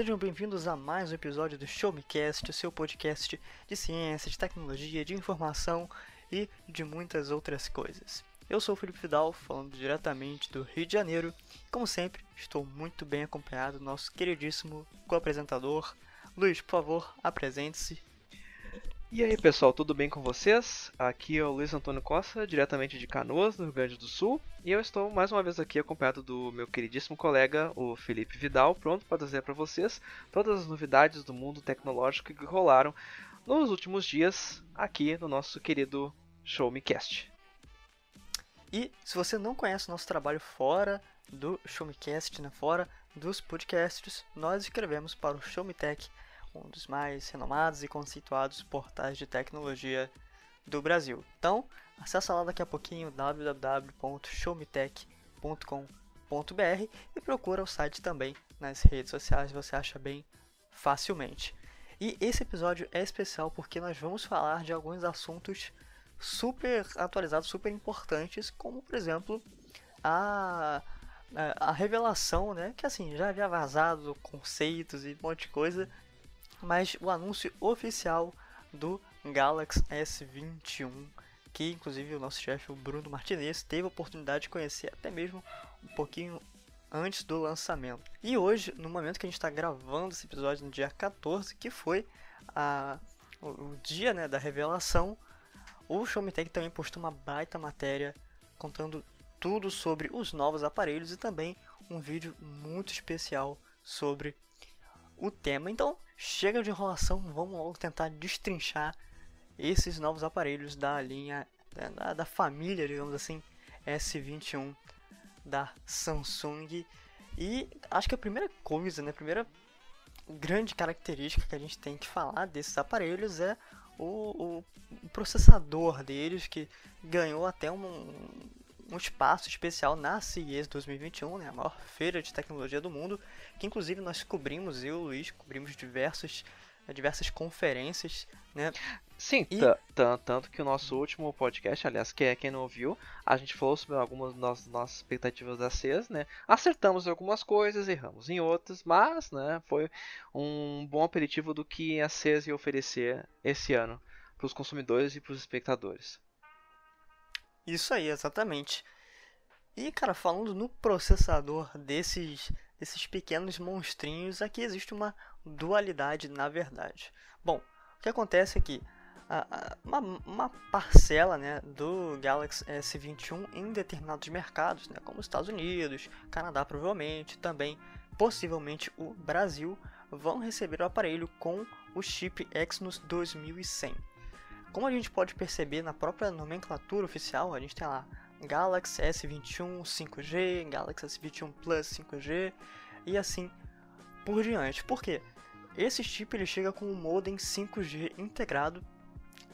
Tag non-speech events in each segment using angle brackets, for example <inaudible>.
Sejam bem-vindos a mais um episódio do Show Me Cast, seu podcast de ciência, de tecnologia, de informação e de muitas outras coisas. Eu sou o Felipe Vidal, falando diretamente do Rio de Janeiro. Como sempre, estou muito bem acompanhado do nosso queridíssimo co-apresentador. Luiz, por favor, apresente-se. E aí pessoal, tudo bem com vocês? Aqui é o Luiz Antônio Costa, diretamente de Canoas, no Rio Grande do Sul, e eu estou mais uma vez aqui acompanhado do meu queridíssimo colega, o Felipe Vidal, pronto para trazer para vocês todas as novidades do mundo tecnológico que rolaram nos últimos dias aqui no nosso querido Show Me Cast. E se você não conhece o nosso trabalho fora do Show Me Cast, né, fora dos podcasts, nós escrevemos para o Show Me Tech um dos mais renomados e conceituados portais de tecnologia do Brasil. Então, acessa lá daqui a pouquinho www.showmetech.com.br e procura o site também nas redes sociais, você acha bem facilmente. E esse episódio é especial porque nós vamos falar de alguns assuntos super atualizados, super importantes, como por exemplo a, a, revelação, né, que assim já havia vazado conceitos e um monte de coisa mas o anúncio oficial do Galaxy S21, que inclusive o nosso chefe, o Bruno Martinez, teve a oportunidade de conhecer até mesmo um pouquinho antes do lançamento. E hoje, no momento que a gente está gravando esse episódio, no dia 14, que foi a, o, dia né, da revelação, o Showmetech também postou uma baita matéria contando tudo sobre os novos aparelhos e também um vídeo muito especial sobre o tema. Então, chega de enrolação, vamos logo tentar destrinchar esses novos aparelhos da linha da, da família, digamos assim, S21 da Samsung. E acho que a primeira coisa, né, a primeira grande característica que a gente tem que falar desses aparelhos é o, o, processador deles, que ganhou até um, um espaço especial na CES 2021, né, a maior feira de tecnologia do mundo, que inclusive nós cobrimos, eu e o Luiz, cobrimos diversos, eh, diversas conferências, né? Sim, e... tanto que o nosso último podcast, aliás, que é quem não ouviu, a gente falou sobre algumas das nossas expectativas da CES, né? Acertamos em algumas coisas, erramos em outras, mas, né, foi um bom aperitivo do que a CES ia oferecer esse ano para os consumidores e para os espectadores. Isso aí, exatamente. E, cara, falando no processador desses, desses pequenos monstrinhos, aqui existe uma dualidade na verdade. Bom, o que acontece é que uma, uma, parcela né, do Galaxy S21 em determinados mercados, né, como os Estados Unidos, Canadá provavelmente, também possivelmente o Brasil, vão receber o aparelho com o chip Exynos 2100. Como a gente pode perceber na própria nomenclatura oficial, a gente tem lá Galaxy S21 5G, Galaxy S21 Plus 5G e assim por diante. Por quê? Esse chip ele chega com um modem 5G integrado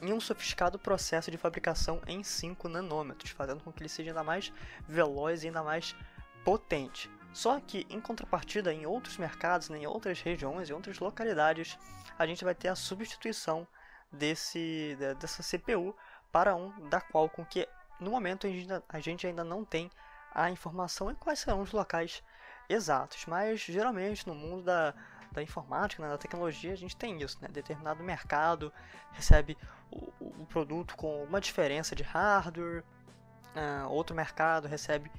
em um sofisticado processo de fabricação em 5 nanômetros, fazendo com que ele seja ainda mais veloz e ainda mais potente. Só que, em contrapartida, em outros mercados, né, em outras regiões, em outras localidades, a gente vai ter a substituição desse, dessa CPU para um da Qualcomm, que no momento a gente, ainda, não tem a informação em quais serão os locais exatos, mas geralmente no mundo da, da informática, né, da tecnologia, a gente tem isso, né? Determinado mercado recebe o, o produto com uma diferença de hardware, uh, outro mercado recebe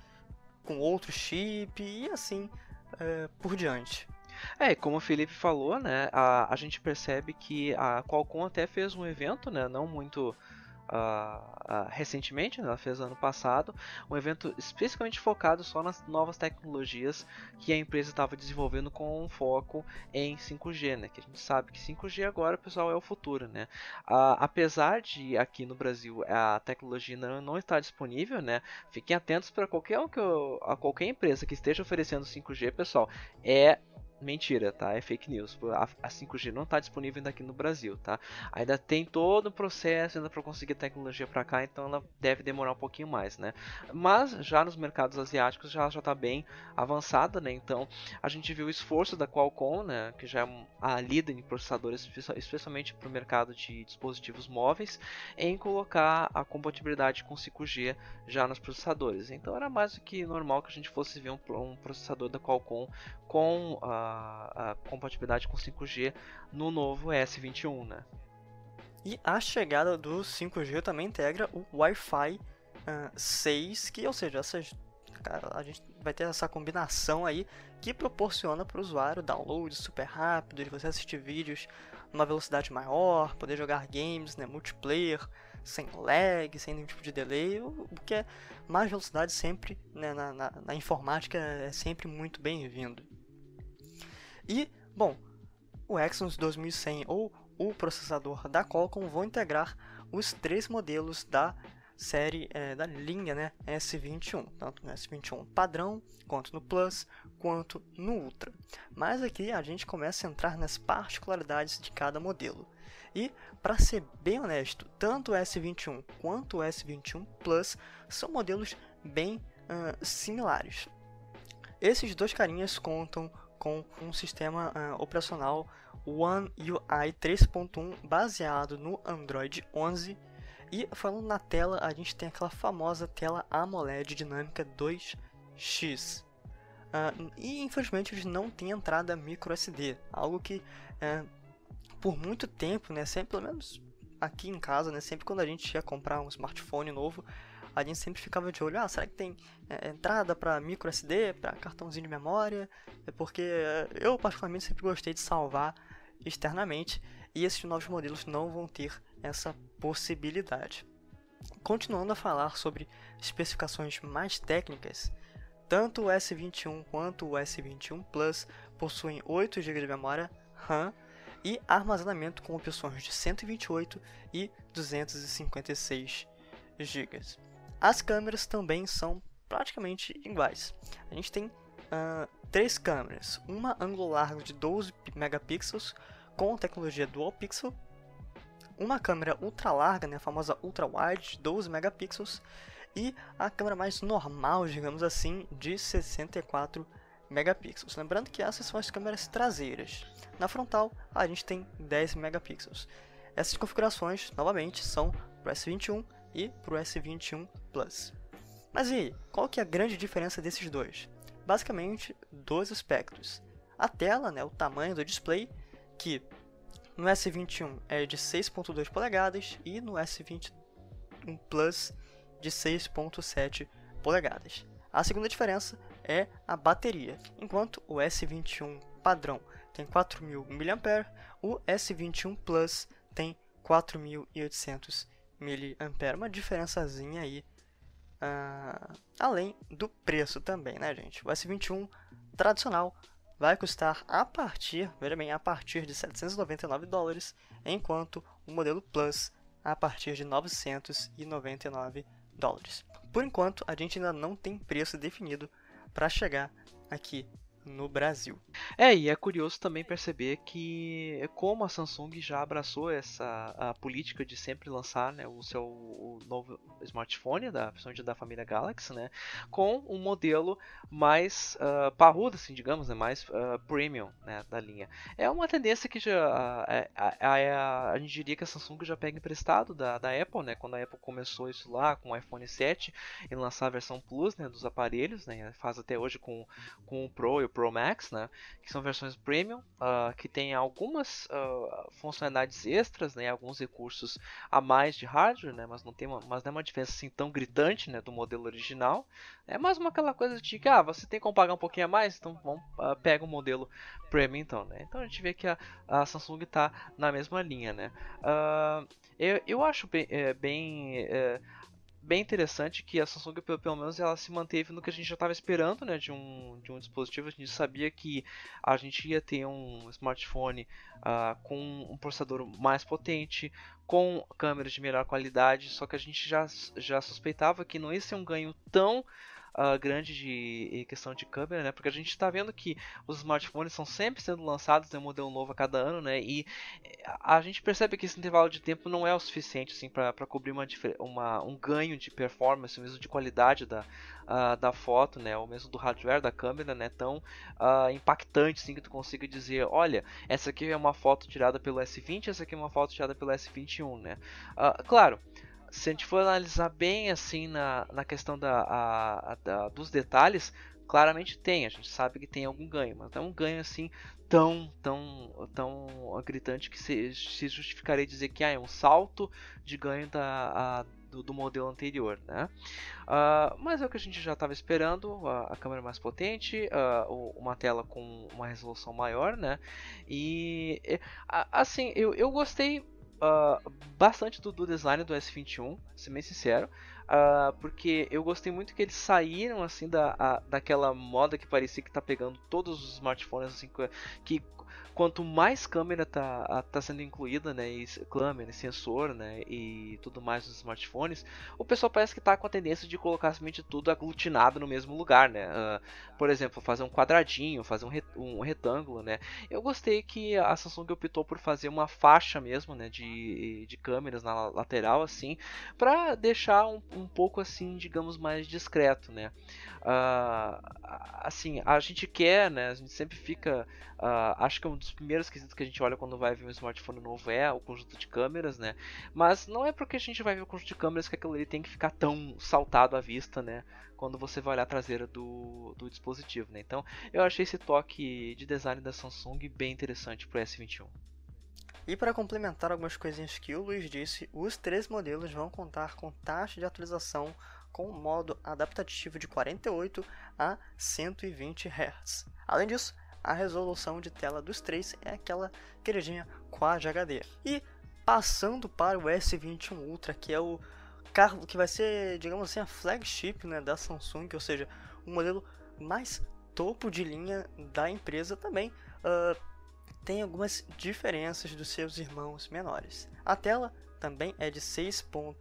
com outro chip e assim uh, por diante. É, como o Felipe falou, né, a, a gente percebe que a Qualcomm até fez um evento, né, não muito Uh, uh, recentemente, né, ela fez ano passado, um evento especificamente focado só nas novas tecnologias que a empresa estava desenvolvendo com um foco em 5G, né, que a gente sabe que 5G agora, pessoal, é o futuro, né. Uh, apesar de aqui no Brasil a tecnologia não, não estar disponível, né, fiquem atentos para qualquer, a qualquer empresa que esteja oferecendo 5G, pessoal, é Mentira, tá? É fake news. A 5G não está disponível ainda aqui no Brasil, tá? Ainda tem todo o processo ainda para conseguir tecnologia para cá, então ela deve demorar um pouquinho mais, né? Mas já nos mercados asiáticos já já está bem avançada, né? Então a gente viu o esforço da Qualcomm, né? Que já é a líder em processadores, especialmente para o mercado de dispositivos móveis, em colocar a compatibilidade com 5G já nos processadores. Então era mais do que normal que a gente fosse ver um, processador da Qualcomm com a a, compatibilidade com 5G no novo S21, né? E a chegada do 5G também integra o Wi-Fi uh, 6, que, ou seja, essas, cara, a gente vai ter essa combinação aí que proporciona para o usuário downloads super rápidos, você assistir vídeos numa velocidade maior, poder jogar games, né, multiplayer, sem lag, sem nenhum tipo de delay, o que é mais velocidade sempre né, na, na, na informática é sempre muito bem-vindo. E, bom, o Exynos 2100 ou o processador da Qualcomm vão integrar os três modelos da série é, da linha né, S21, tanto no S21 padrão, quanto no Plus, quanto no Ultra. Mas aqui a gente começa a entrar nas particularidades de cada modelo. E, para ser bem honesto, tanto o S21 quanto o S21 Plus são modelos bem uh, similares. Esses dois carinhas contam com um sistema uh, operacional One UI 3.1 baseado no Android 11 e falando na tela, a gente tem aquela famosa tela AMOLED dinâmica 2x. Uh, ah, e infelizmente eles não têm entrada micro SD, algo que uh, por muito tempo, né, sempre pelo menos aqui em casa, né, sempre quando a gente ia comprar um smartphone novo, a gente sempre ficava de olho, ah, será que tem é, entrada para micro SD, para cartãozinho de memória? É porque eu particularmente sempre gostei de salvar externamente e esses novos modelos não vão ter essa possibilidade. Continuando a falar sobre especificações mais técnicas, tanto o S21 quanto o S21 Plus possuem 8 GB de memória RAM e armazenamento com opções de 128 e 256 GB. As câmeras também são praticamente iguais. A gente tem uh, três câmeras, uma ângulo largo de 12 megapixels com tecnologia Dual Pixel, uma câmera ultra larga, né, a famosa ultra wide de 12 megapixels, e a câmera mais normal, digamos assim, de 64 megapixels. Lembrando que essas são as câmeras traseiras. Na frontal, a gente tem 10 megapixels. Essas configurações, novamente, são para o S21 e para o S21 Plus. Mas e aí, qual que é a grande diferença desses dois? Basicamente, dois aspectos. A tela, né, o tamanho do display, que no S21 é de 6.2 polegadas e no S21 Plus de 6.7 polegadas. A segunda diferença é a bateria. Enquanto o S21 padrão tem 4.000 mAh, o S21 Plus tem 4.800 mAh. Uma diferençazinha aí uh, além do preço também, né, gente? O S21 tradicional vai custar a partir, veja bem, a partir de 799 dólares, enquanto o modelo Plus a partir de 999 dólares. Por enquanto, a gente ainda não tem preço definido para chegar aqui no Brasil. É, e é curioso também perceber que como a Samsung já abraçou essa a política de sempre lançar né, o seu o novo smartphone, da, principalmente da família Galaxy, né, com um modelo mais uh, parrudo, assim, digamos, né, mais uh, premium né, da linha. É uma tendência que já a, a, a, a, gente diria que a Samsung já pega emprestado da, da Apple, né, quando a Apple começou isso lá com o iPhone 7 e lançar a versão Plus né, dos aparelhos, né, faz até hoje com, com o Pro e o Pro Max, né? Que são versões premium, uh, que tem algumas uh, funcionalidades extras, né? Alguns recursos a mais de hardware, né? Mas não tem uma, mas não é uma diferença assim tão gritante, né? Do modelo original. É mais uma aquela coisa de que, ah, você tem como pagar um pouquinho a mais, então vamos, uh, pega o modelo premium, então, né? Então a gente vê que a, a Samsung está na mesma linha, né? eu, eu acho bem, é, bem é, bem interessante que a Samsung, pelo, menos, ela se manteve no que a gente já estava esperando, né, de um, de um dispositivo. A gente sabia que a gente ia ter um smartphone uh, com um processador mais potente, com câmeras de melhor qualidade, só que a gente já, já suspeitava que não ia ser um ganho tão uh, grande de questão de câmera, né? Porque a gente está vendo que os smartphones são sempre sendo lançados em um modelo novo a cada ano, né? E eh, a gente percebe que esse intervalo de tempo não é o suficiente assim para cobrir uma, uma, um ganho de performance, mesmo de qualidade da, uh, da foto, né? Ou mesmo do hardware da câmera, né? Tão uh, impactante, assim, que tu consiga dizer, olha, essa aqui é uma foto tirada pelo S20, essa aqui é uma foto tirada pelo S21, né? claro se a gente for analisar bem assim na, na questão da, a, a, da, dos detalhes, claramente tem, a gente sabe que tem algum ganho, mas não é um ganho assim tão tão tão gritante que se, se justificaria dizer que ah, é um salto de ganho da, a, do, do, modelo anterior, né? Uh, mas é o que a gente já estava esperando, a, a, câmera mais potente, uh, uma tela com uma resolução maior, né? E assim, eu, eu gostei uh, bastante do, do, design do S21, ser bem sincero. Uh, porque eu gostei muito que eles saíram assim da, a, daquela moda que parecia que tá pegando todos os smartphones assim que quanto mais câmera tá, tá sendo incluída, né, e câmera, sensor, né, e tudo mais nos smartphones, o pessoal parece que tá com a tendência de colocar simplesmente tudo aglutinado no mesmo lugar, né. Uh, por exemplo, fazer um quadradinho, fazer um, um, retângulo, né. Eu gostei que a Samsung optou por fazer uma faixa mesmo, né, de, de câmeras na lateral, assim, para deixar um, um pouco assim, digamos, mais discreto, né. Uh, assim, a gente quer, né, a gente sempre fica, uh, acho que é um dos primeiros quesitos que a gente olha quando vai ver um smartphone novo é o conjunto de câmeras, né, mas não é porque a gente vai ver o conjunto de câmeras que aquilo ali tem que ficar tão saltado à vista, né, quando você vai olhar a traseira do, do dispositivo, né, então eu achei esse toque de design da Samsung bem interessante para o S21. E para complementar algumas coisinhas que o Luiz disse, os três modelos vão contar com taxa de atualização com modo adaptativo de 48 a 120 Hz. Além disso, a resolução de tela dos três é aquela queridinha Quad HD. E passando para o S21 Ultra, que é o carro que vai ser, digamos assim, a flagship né, da Samsung, ou seja, o modelo mais topo de linha da empresa também. Uh, tem algumas diferenças dos seus irmãos menores. A tela também é de 6.7,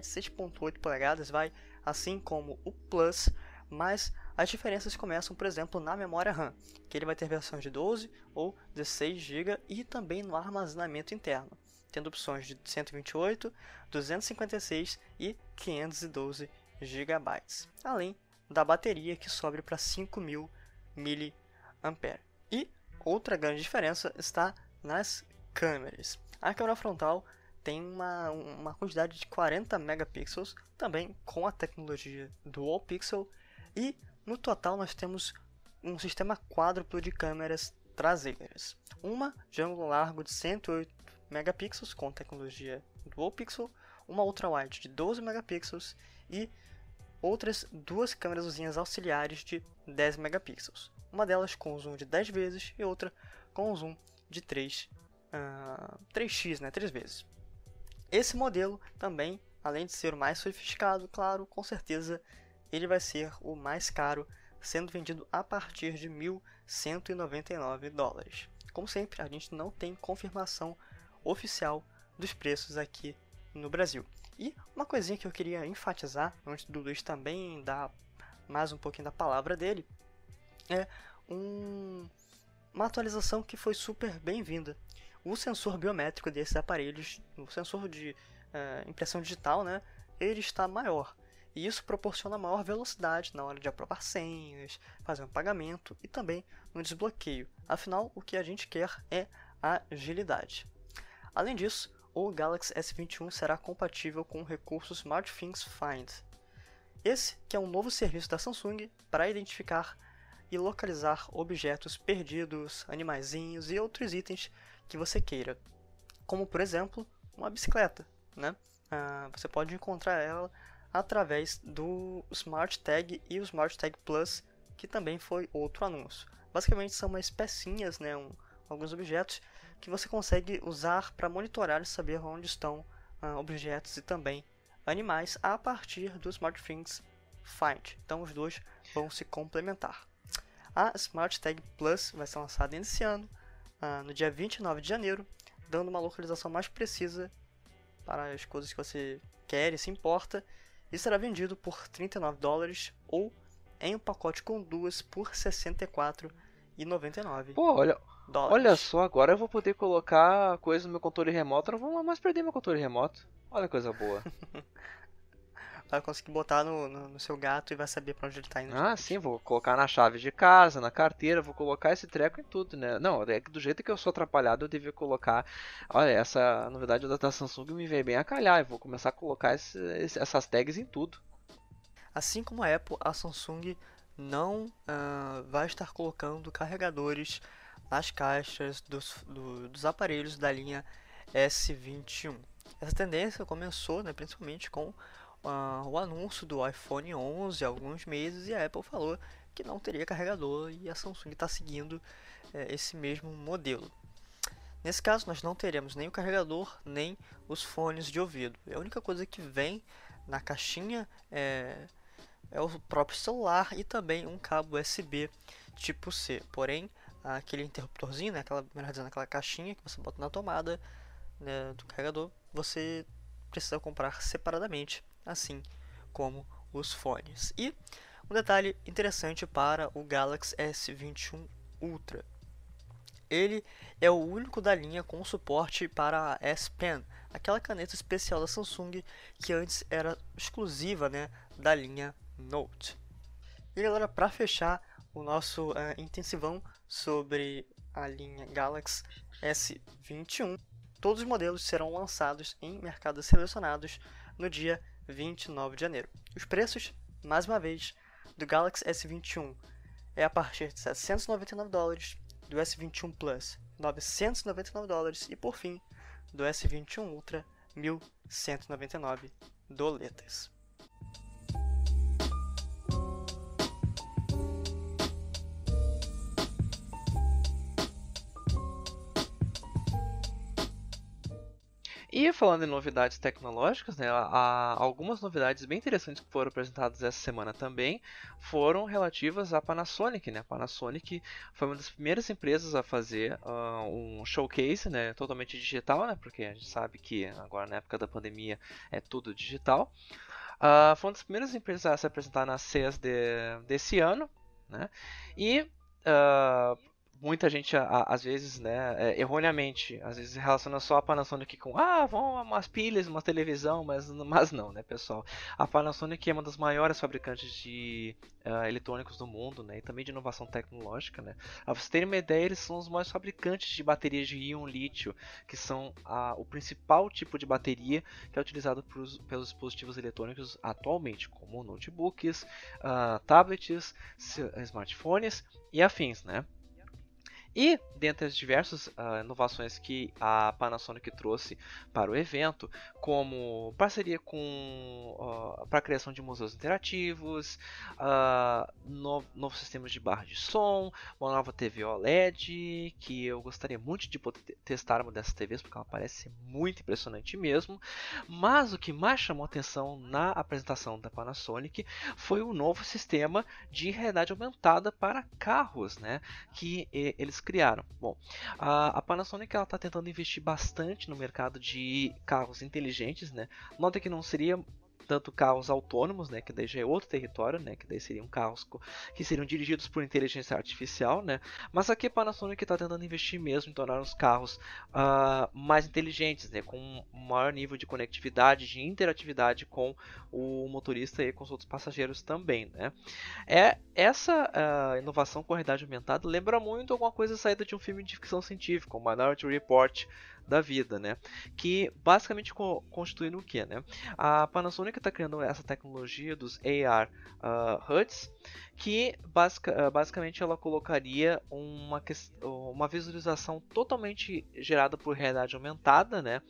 6.8 polegadas, vai assim como o Plus, mas as diferenças começam, por exemplo, na memória RAM, que ele vai ter versões de 12 ou 16 GB e também no armazenamento interno, tendo opções de 128, 256 e 512 GB, além da bateria que sobe para 5000 mAh. E outra grande diferença está nas câmeras. A câmera frontal tem uma, uma quantidade de 40 megapixels, também com a tecnologia Dual Pixel, e no total nós temos um sistema quádruplo de câmeras traseiras. Uma de ângulo largo de 108 megapixels com tecnologia Dual Pixel, uma ultra-wide de 12 megapixels e outras duas câmeras auxiliares de 10 megapixels. Uma delas com zoom de 10 vezes e outra com zoom de 3, uh, 3x, né, 3 vezes. Esse modelo também, além de ser o mais sofisticado, claro, com certeza ele vai ser o mais caro, sendo vendido a partir de 1.199 dólares. Como sempre, a gente não tem confirmação oficial dos preços aqui no Brasil. E uma coisinha que eu queria enfatizar, antes do Luiz também dar mais um pouquinho da palavra dele, é um, uma atualização que foi super bem-vinda o sensor biométrico desses aparelhos, o sensor de uh, impressão digital, né, ele está maior. E isso proporciona maior velocidade na hora de aprovar senhas, fazer um pagamento e também no desbloqueio. Afinal, o que a gente quer é agilidade. Além disso, o Galaxy S21 será compatível com o recurso SmartThings Find. Esse que é um novo serviço da Samsung para identificar e localizar objetos perdidos, animaizinhos e outros itens que você queira, como por exemplo uma bicicleta, né? Ah, você pode encontrar ela através do Smart Tag e o Smart Tag Plus, que também foi outro anúncio. Basicamente são umas pecinhas, né, um, alguns objetos que você consegue usar para monitorar e saber onde estão ah, objetos e também animais a partir do SmartThings Find. Então os dois vão se complementar. A Smart Tag Plus vai ser lançada esse ano ah, no dia 29 de janeiro, dando uma localização mais precisa para as coisas que você quer e se importa, e será vendido por 39 dólares ou em um pacote com duas por 64,99. Pô, olha, dólares. olha só, agora eu vou poder colocar coisa no meu controle remoto, não vou mais perder meu controle remoto. Olha que coisa boa. <laughs> vai conseguir botar no, no, no, seu gato e vai saber para onde ele tá indo. Ah, sim, vou colocar na chave de casa, na carteira, vou colocar esse treco em tudo, né? Não, é que do jeito que eu sou atrapalhado, eu devia colocar. Olha, essa novidade da Samsung me veio bem a calhar. Eu vou começar a colocar esse, essas tags em tudo. Assim como a Apple, a Samsung não uh, vai estar colocando carregadores nas caixas dos, do, dos aparelhos da linha S21. Essa tendência começou né, principalmente com uh, o anúncio do iPhone 11 há alguns meses e a Apple falou que não teria carregador e a Samsung está seguindo uh, esse mesmo modelo. Nesse caso, nós não teremos nem o carregador nem os fones de ouvido. A única coisa que vem na caixinha é, é o próprio celular e também um cabo USB tipo C. Porém, aquele interruptorzinho, né, aquela, melhor dizendo, aquela caixinha que você bota na tomada né, do carregador, você precisa comprar separadamente, assim como os fones. E um detalhe interessante para o Galaxy S21 Ultra. Ele é o único da linha com suporte para a S Pen, aquela caneta especial da Samsung que antes era exclusiva né, da linha Note. E galera, para fechar o nosso uh, intensivão sobre a linha Galaxy S21, todos os modelos serão lançados em mercados selecionados no dia 29 de janeiro. Os preços, mais uma vez, do Galaxy S21 é a partir de 799 dólares do S21 Plus 999 dólares e por fim do S21 Ultra 1199 doletas. E falando em novidades tecnológicas, né, algumas novidades bem interessantes que foram apresentadas essa semana também foram relativas à Panasonic. Né? A Panasonic foi uma das primeiras empresas a fazer uh, um showcase né, totalmente digital, né, porque a gente sabe que agora na época da pandemia é tudo digital. Uh, foi uma das primeiras empresas a se apresentar na CES de, desse ano. Né? E uh, muita gente, às vezes, né, é, erroneamente, às vezes relaciona só a Panasonic com, ah, vão umas pilhas, uma televisão, mas, mas não, né, pessoal. A Panasonic é uma das maiores fabricantes de uh, eletrônicos do mundo, né, e também de inovação tecnológica, né. Pra vocês terem uma ideia, eles são os maiores fabricantes de baterias de íon lítio, que são a, o principal tipo de bateria que é utilizado pros, pelos dispositivos eletrônicos atualmente, como notebooks, uh, tablets, smartphones e afins, né. E, dentre as diversas uh, inovações que a Panasonic trouxe para o evento, como parceria com uh, para a criação de museus interativos, uh, no, novos sistemas de barra de som, uma nova TV OLED, que eu gostaria muito de poder testar uma dessas TVs, porque ela parece muito impressionante mesmo. Mas o que mais chamou atenção na apresentação da Panasonic foi o novo sistema de realidade aumentada para carros, né? Que eles criaram. Bom, a, a Panasonic está tentando investir bastante no mercado de carros inteligentes, né? Nota que não seria tanto carros autônomos, né, que daí já é outro território, né, que daí seriam carros que seriam dirigidos por inteligência artificial, né, mas aqui a Panasonic está tentando investir mesmo em tornar os carros uh, mais inteligentes, né, com um maior nível de conectividade, de interatividade com o motorista e com os outros passageiros também, né. É essa uh, inovação com a realidade aumentada lembra muito alguma coisa saída de um filme de ficção científica, o Minority Report, da vida, né? Que basicamente co constitui no que, né? A Panasonic está criando essa tecnologia dos AR uh, ah, HUDs, que basic, uh, basicamente ela colocaria uma, uma visualização totalmente gerada por realidade aumentada, né?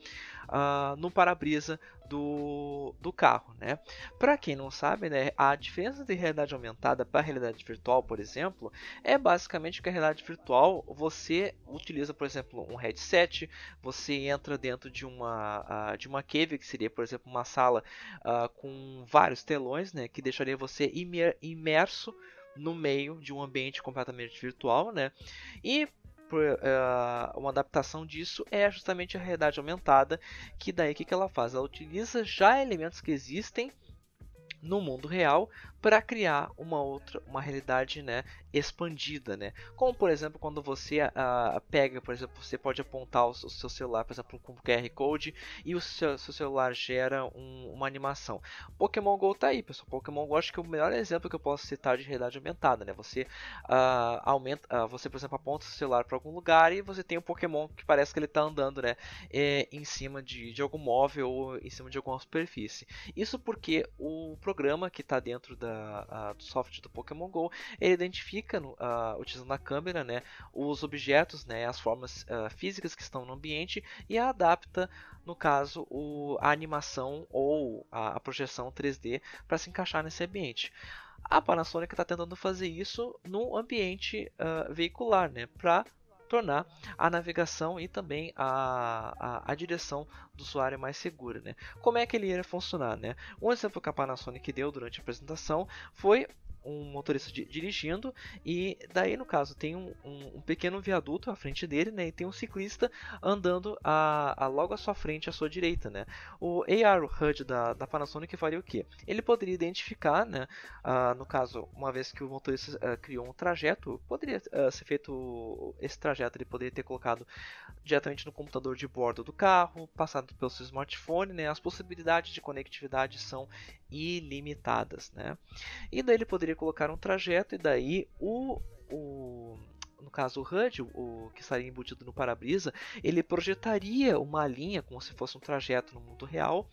Uh, no para-brisa do, do carro, né? Para quem não sabe, né, a diferença de realidade aumentada para realidade virtual, por exemplo, é basicamente que a realidade virtual você utiliza, por exemplo, um headset, você entra dentro de uma uh, de uma cave que seria, por exemplo, uma sala uh, com vários telões, né, que deixaria você imer imerso no meio de um ambiente completamente virtual, né? E uh, uma adaptação disso é justamente a realidade aumentada, que daí o que, que ela faz? Ela utiliza já elementos que existem no mundo real para criar uma outra, uma realidade, né, expandida, né? Como por exemplo quando você uh, pega, por exemplo, você pode apontar o, seu celular, por exemplo, com QR code e o seu, seu celular gera um, uma animação. Pokémon Go tá aí, pessoal. Pokémon Go acho que é o melhor exemplo que eu posso citar de realidade aumentada, né? Você uh, aumenta, uh, você por exemplo aponta o seu celular para algum lugar e você tem um Pokémon que parece que ele está andando, né, é, em cima de, de algum móvel ou em cima de alguma superfície. Isso porque o programa que está dentro da uh, do software do Pokémon GO, ele identifica, utilizando a câmera, né, os objetos, né, as formas físicas que estão no ambiente e adapta, no caso, o, a animação ou a, a projeção 3D para se encaixar nesse ambiente. A Panasonic está tentando fazer isso no ambiente uh, veicular, né, para tornar a navegação e também a, a, a, direção do usuário mais segura. Né? Como é que ele ia funcionar? Né? Um exemplo que a Panasonic deu durante a apresentação foi um motorista dirigindo e daí no caso tem um, um, um, pequeno viaduto à frente dele né, e tem um ciclista andando a, a, logo à sua frente à sua direita né. o AR HUD da, da Panasonic faria o que? ele poderia identificar né, uh, no caso uma vez que o motorista uh, criou um trajeto poderia uh, ser feito esse trajeto ele poderia ter colocado diretamente no computador de bordo do carro passado pelo seu smartphone né, as possibilidades de conectividade são ilimitadas né, e daí ele poderia colocar um trajeto e daí o, o no caso o HUD, o que estaria embutido no para-brisa, ele projetaria uma linha como se fosse um trajeto no mundo real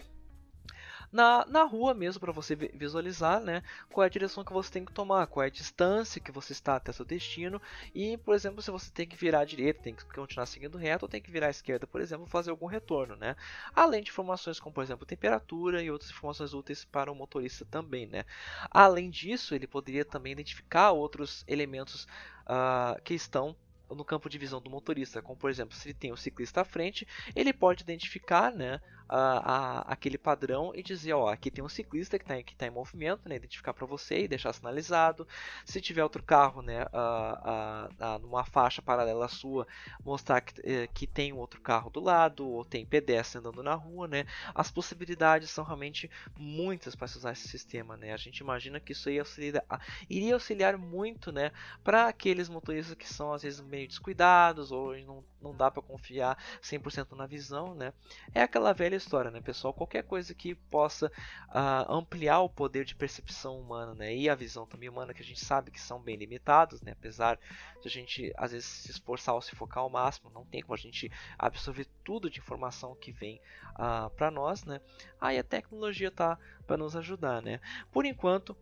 na, na rua mesmo para você visualizar né, qual é a direção que você tem que tomar, qual é a distância que você está até seu destino e, por exemplo, se você tem que virar à direita, tem que continuar seguindo reto ou tem que virar à esquerda, por exemplo, fazer algum retorno, né? Além de informações como, por exemplo, temperatura e outras informações úteis para o motorista também, né? Além disso, ele poderia também identificar outros elementos uh, que estão no campo de visão do motorista, como por exemplo, se ele tem o ciclista à frente, ele pode identificar né, a, aquele padrão e dizer, ó, aqui tem um ciclista que está que tá em movimento, né, identificar para você e deixar sinalizado. Se tiver outro carro, né, a, a, numa faixa paralela à sua, mostrar que, eh, que tem um outro carro do lado ou tem pedestre andando na rua, né. As possibilidades são realmente muitas para se usar esse sistema, né. A gente imagina que isso ia auxiliar, iria auxiliar muito, né, para aqueles motoristas que são às vezes meio descuidados ou não, não dá para confiar 100% na visão, né. É aquela velha história, né, pessoal? Qualquer coisa que possa uh, ampliar o poder de percepção humana, né, e a visão também humana, que a gente sabe que são bem limitados, né, apesar de a gente às vezes se esforçar ou se focar ao máximo, não tem como a gente absorver tudo de informação que vem uh, ah, para nós, né? Aí a tecnologia tá para nos ajudar, né? Por enquanto,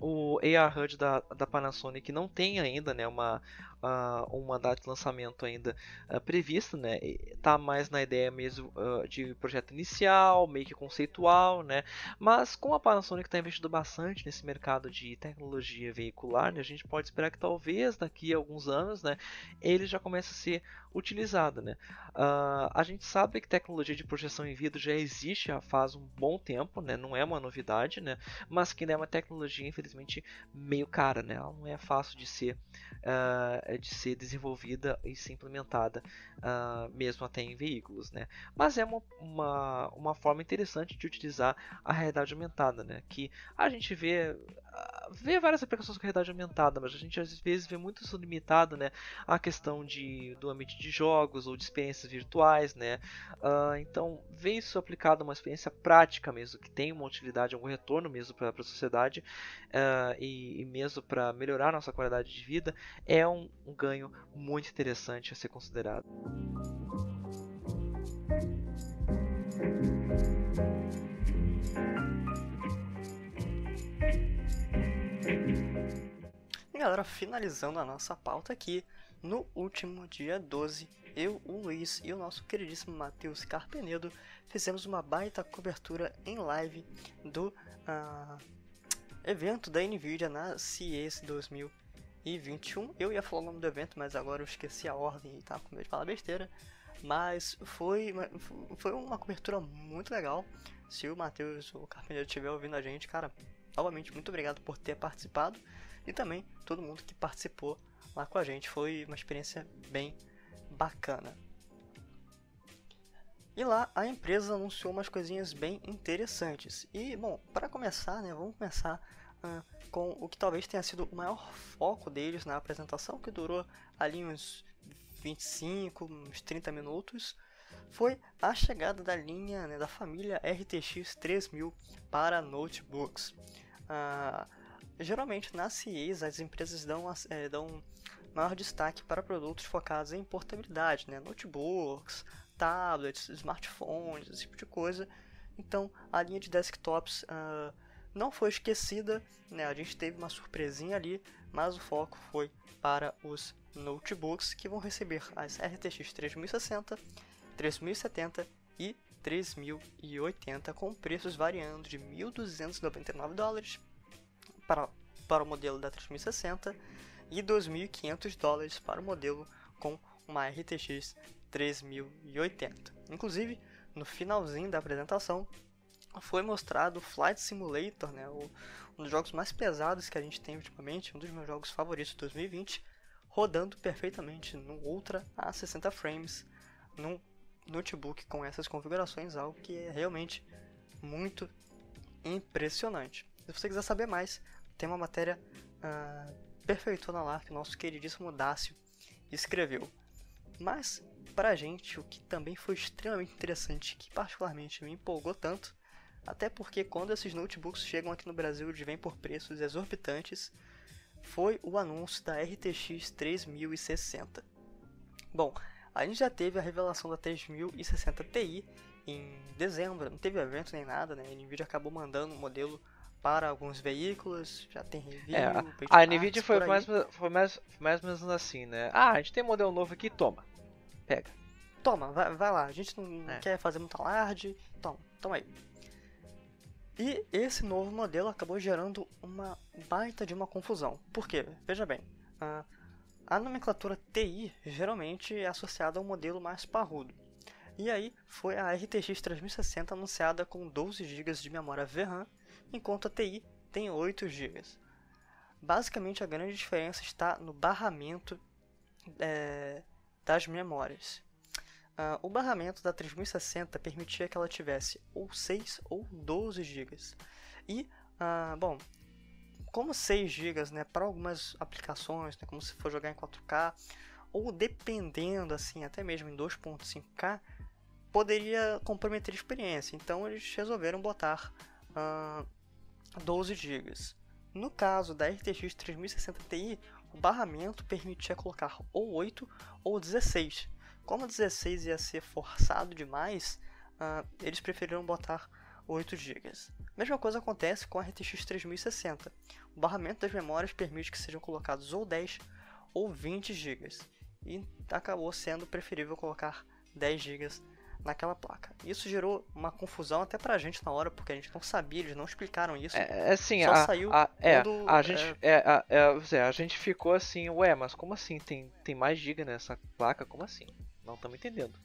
o AR HUD da, da Panasonic não tem ainda né, uma, uh, uma data de lançamento ainda uh, prevista, né? Tá mais na ideia mesmo uh, de projeto inicial, meio que conceitual, né? Mas como a Panasonic está investindo bastante nesse mercado de tecnologia veicular, né, a gente pode esperar que talvez daqui a alguns anos, né, ele já comece a ser utilizado, né? Uh, a gente sabe que tecnologia de projeção em vidro já existe há faz um bom tempo, né? Não é uma novidade, né? Mas que é uma tecnologia infelizmente meio cara, né? Ela não é fácil de ser uh, de ser desenvolvida e ser implementada, uh, mesmo até em veículos, né? Mas é uma, uma, uma forma interessante de utilizar a realidade aumentada, né? Que a gente vê vê várias aplicações com realidade aumentada, mas a gente às vezes vê muito isso limitado, né? A questão de, do ambiente de jogos ou de experiências virtuais, né? Uh, então, ver isso aplicado a uma experiência prática mesmo, que tem uma utilidade, algum retorno mesmo para a sociedade uh, e, e, mesmo para melhorar nossa qualidade de vida, é um, um ganho muito interessante a ser considerado. Galera, finalizando a nossa pauta aqui, no último dia 12, eu, o Luiz e o nosso queridíssimo Matheus Carpenedo fizemos uma baita cobertura em live do uh, evento da Nvidia na CES 2021. Eu ia falar o nome do evento, mas agora eu esqueci a ordem e tava com medo de falar besteira. Mas foi, foi uma cobertura muito legal. Se o Matheus o Carpenedo estiver ouvindo a gente, cara, novamente muito obrigado por ter participado e também todo mundo que participou lá com a gente. Foi uma experiência bem bacana. E lá a empresa anunciou umas coisinhas bem interessantes. E bom, para começar, né, vamos começar uh, com o que talvez tenha sido o maior foco deles na apresentação, que durou ali uns 25, uns 30 minutos, foi a chegada da linha né, da família RTX 3000 para notebooks. Uh, Geralmente, na CIEs, as empresas dão, é, dão maior destaque para produtos focados em portabilidade, né? notebooks, tablets, smartphones, esse tipo de coisa. Então, a linha de desktops uh, não foi esquecida, né? A gente teve uma surpresinha ali, mas o foco foi para os notebooks que vão receber as RTX 3060, 3070 e 3080 com preços variando de 1.299 dólares para, para o modelo da 3060 e 2.500 dólares para o modelo com uma RTX 3080. Inclusive, no finalzinho da apresentação, foi mostrado Flight Simulator, né, o, um dos jogos mais pesados que a gente tem ultimamente, um dos meus jogos favoritos de 2020, rodando perfeitamente no Ultra a 60 frames, num notebook com essas configurações, algo que é realmente muito impressionante. Se você quiser saber mais, tem uma matéria uh, perfeitona lá que o nosso queridíssimo Dácio escreveu. Mas, pra gente, o que também foi extremamente interessante, que particularmente me empolgou tanto, até porque quando esses notebooks chegam aqui no Brasil eles vêm por preços exorbitantes, foi o anúncio da RTX 3060. Bom, a gente já teve a revelação da 3060 Ti em dezembro, não teve evento nem nada, né? A Nvidia acabou mandando o um modelo para alguns veículos, já tem review, é, a, Nvidia foi mais, foi mais, mais ou menos assim, né? Ah, a gente tem modelo novo aqui, toma, pega. Toma, vai, vai lá, a gente não é. quer fazer muito alarde, toma, toma aí. E esse novo modelo acabou gerando uma baita de uma confusão. Por quê? Veja bem, a, a nomenclatura TI geralmente é associada a um modelo mais parrudo. E aí foi a RTX 3060 anunciada com 12 GB de memória VRAM, enquanto a TI tem 8 GB. Basicamente a grande diferença está no barramento é, das memórias. Uh, o barramento da 3060 permitia que ela tivesse ou 6 ou 12 GB. E, uh, bom, como 6 GB né, para algumas aplicações, né, como se for jogar em 4K, ou dependendo assim, até mesmo em 2.5K, poderia comprometer a experiência. Então eles resolveram botar uh, 12 GB. No caso da RTX 3060 Ti, o barramento permitia colocar ou 8 ou 16 como 16 ia ser forçado demais, uh, eles preferiram botar 8 GB. Mesma coisa acontece com a RTX 3060. O barramento das memórias permite que sejam colocados ou 10 ou 20 GB. E acabou sendo preferível colocar 10 GB naquela placa. Isso gerou uma confusão até pra gente na hora, porque a gente não sabia, eles não explicaram isso. É, é assim, Só a, saiu a, é, quando, a gente, é... É, é, é, a gente ficou assim, ué, mas como assim? Tem, tem mais giga nessa placa? Como assim? Não estamos entendendo.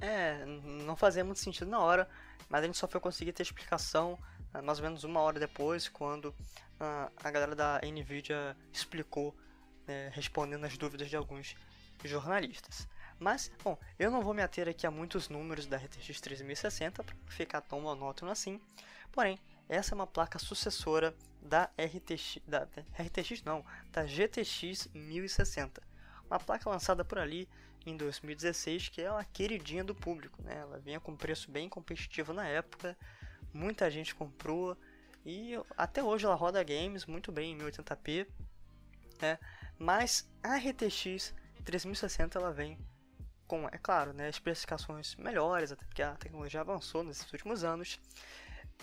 É, não fazia muito sentido na hora, mas a gente só foi conseguir ter explicação uh, mais ou menos uma hora depois, quando uh, a galera da Nvidia explicou, né, respondendo as dúvidas de alguns jornalistas. Mas, bom, eu não vou me ater aqui a muitos números da RTX 3060 para ficar tão monótono assim. Porém, essa é uma placa sucessora da RTX, da, da RTX não, da GTX 1060. Uma placa lançada por ali em 2016, que é uma queridinha do público, né? Ela vinha com preço bem competitivo na época, muita gente comprou e até hoje ela roda games muito bem em 1080p, né? Mas a RTX 3060 ela vem com, é claro, né, especificações melhores, até porque a tecnologia avançou nesses últimos anos.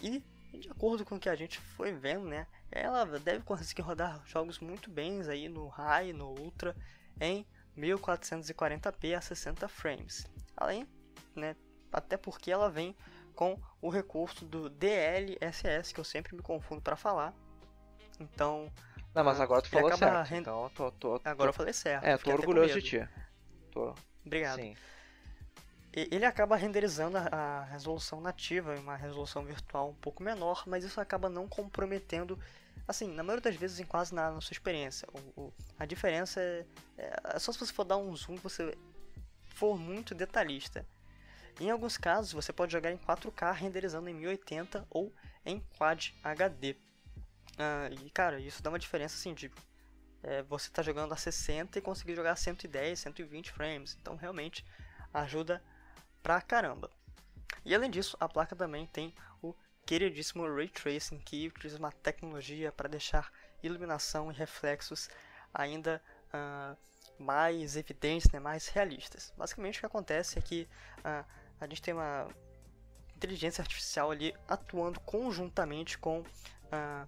E de acordo com o que a gente foi vendo, né, ela deve conseguir rodar jogos muito bem aí no High, no Ultra, em 1440p a 60 frames. Além, né, até porque ela vem com o recurso do DLSS, que eu sempre me confundo para falar. Então. Não, mas agora tu falou certo. Rend... Então, tô, tô, tô, agora eu falei certo. É, tô orgulhoso de ti. Tô. Obrigado. Sim. Ele acaba renderizando a resolução nativa em uma resolução virtual um pouco menor, mas isso acaba não comprometendo assim, na maioria das vezes em quase nada na sua experiência. O, o, a diferença é, é, é, só se você for dar um zoom, você for muito detalhista. Em alguns casos, você pode jogar em 4K renderizando em 1080 ou em Quad HD. Ah, e cara, isso dá uma diferença assim de é, você tá jogando a 60 e conseguir jogar a 110, 120 frames. Então realmente ajuda pra caramba. E além disso, a placa também tem o queridíssimo Ray Tracing, que utiliza uma tecnologia para deixar iluminação e reflexos ainda uh, mais evidentes, né, mais realistas. Basicamente o que acontece é que uh, a gente tem uma inteligência artificial ali atuando conjuntamente com uh,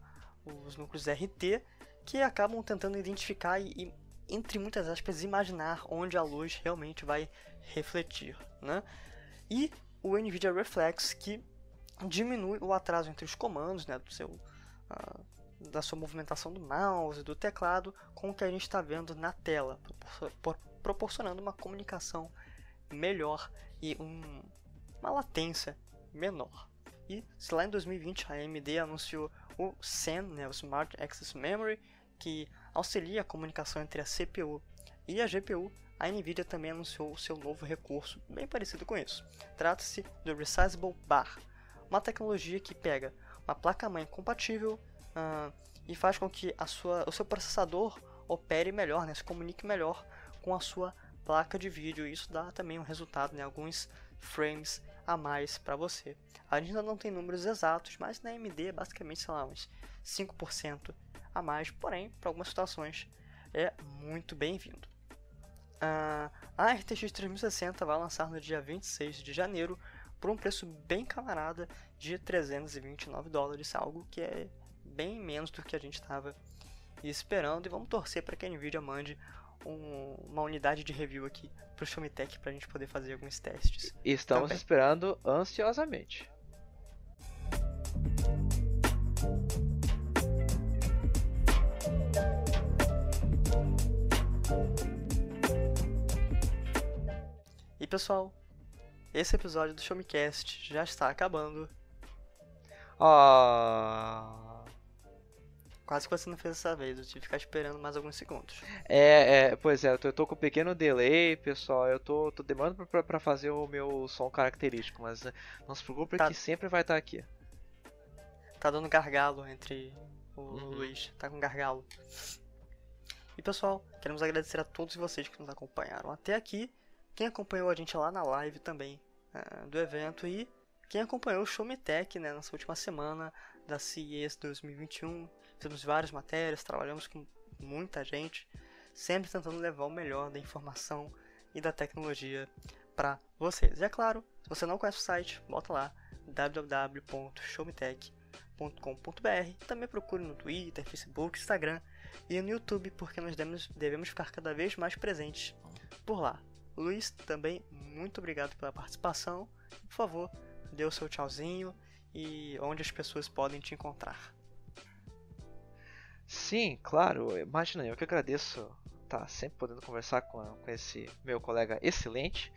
os núcleos RT, que acabam tentando identificar e, e, entre muitas aspas, imaginar onde a luz realmente vai refletir. Né? E o NVIDIA Reflex, que diminui o atraso entre os comandos né, do seu, uh, da sua movimentação do mouse, do teclado, com o que a gente está vendo na tela, proporcionando uma comunicação melhor e um, uma latência menor. E se lá em 2020 a AMD anunciou o SAM, né, o Smart Access Memory, que auxilia a comunicação entre a CPU e a GPU, a Nvidia também anunciou o seu novo recurso, bem parecido com isso. Trata-se do Resizable Bar, uma tecnologia que pega uma placa-mãe compatível uh, e faz com que a sua, o seu processador opere melhor, né, se comunique melhor com a sua placa de vídeo. E isso dá também um resultado, né, alguns frames a mais para você. A gente ainda não tem números exatos, mas na AMD é basicamente, sei lá, uns 5% a mais, porém, para algumas situações é muito bem-vindo. Uh, a RTX 3060 vai lançar no dia 26 de janeiro por um preço bem camarada de 329 dólares, algo que é bem menos do que a gente estava esperando. E vamos torcer para que a Nvidia mande um, uma unidade de review aqui para o Showmetech para a gente poder fazer alguns testes. Estamos também. esperando ansiosamente. E pessoal, esse episódio do Showmecast já está acabando. Ah. Quase que você não fez dessa vez, eu tive que ficar esperando mais alguns segundos. É, é pois é, eu tô, eu tô, com um pequeno delay, pessoal. Eu tô, tô demorando pra, pra fazer o meu som característico, mas eh, não se preocupe tá. que sempre vai estar tá aqui. Tá dando gargalo entre o uhum. Luiz, tá com gargalo. E pessoal, queremos agradecer a todos vocês que nos acompanharam até aqui. Quem acompanhou a gente lá na live também uh, do evento e quem acompanhou o Showmetech né, nessa última semana da CES 2021 Fizemos várias matérias, trabalhamos com muita gente, sempre tentando levar o melhor da informação e da tecnologia para vocês. E é claro, se você não conhece o site, bota lá www.showmetech.com.br. Também procure no Twitter, Facebook, Instagram e no YouTube, porque nós devemos, devemos ficar cada vez mais presentes por lá. Luiz, também muito obrigado pela participação. Por favor, dê o seu tchauzinho e onde as pessoas podem te encontrar. Sim, claro. Imagina, eu que agradeço estar tá sempre podendo conversar com, com esse meu colega excelente.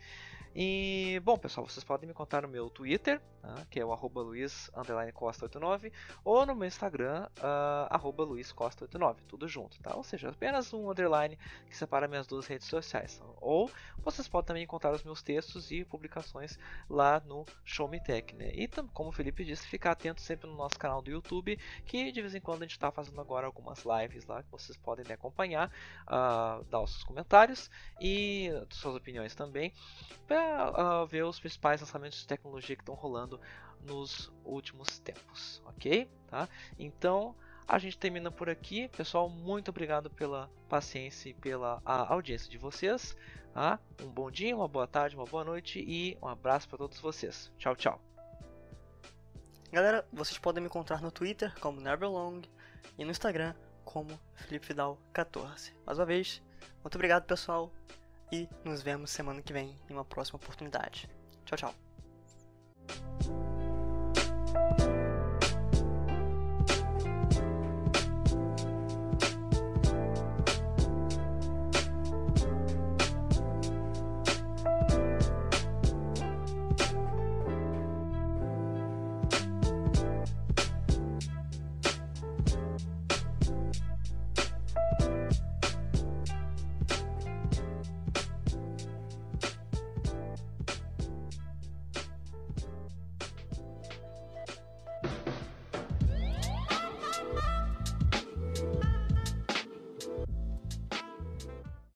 E, bom, pessoal, vocês podem me contar no meu Twitter, tá? que é o arroba luiz_costa89, ou no meu Instagram, uh, arroba luizcosta89, tudo junto, tá? Ou seja, apenas um underline que separa minhas duas redes sociais. Ou vocês podem também encontrar os meus textos e publicações lá no Show Me Tech, né? E, como o Felipe disse, ficar atento sempre no nosso canal do YouTube, que de vez em quando a gente está fazendo agora algumas lives lá, que vocês podem né, acompanhar, uh, dar os seus comentários e suas opiniões também, uh, ver os principais lançamentos de tecnologia que estão rolando nos últimos tempos, ok? Tá? Então a gente termina por aqui, pessoal. Muito obrigado pela paciência e pela audiência de vocês. Tá? Um bom dia, uma boa tarde, uma boa noite e um abraço para todos vocês. Tchau, tchau. Galera, vocês podem me encontrar no Twitter como Neverlong e no Instagram como FelipeVidal14. Mais uma vez, muito obrigado pessoal e nos vemos semana que vem em uma próxima oportunidade. Tchau, tchau.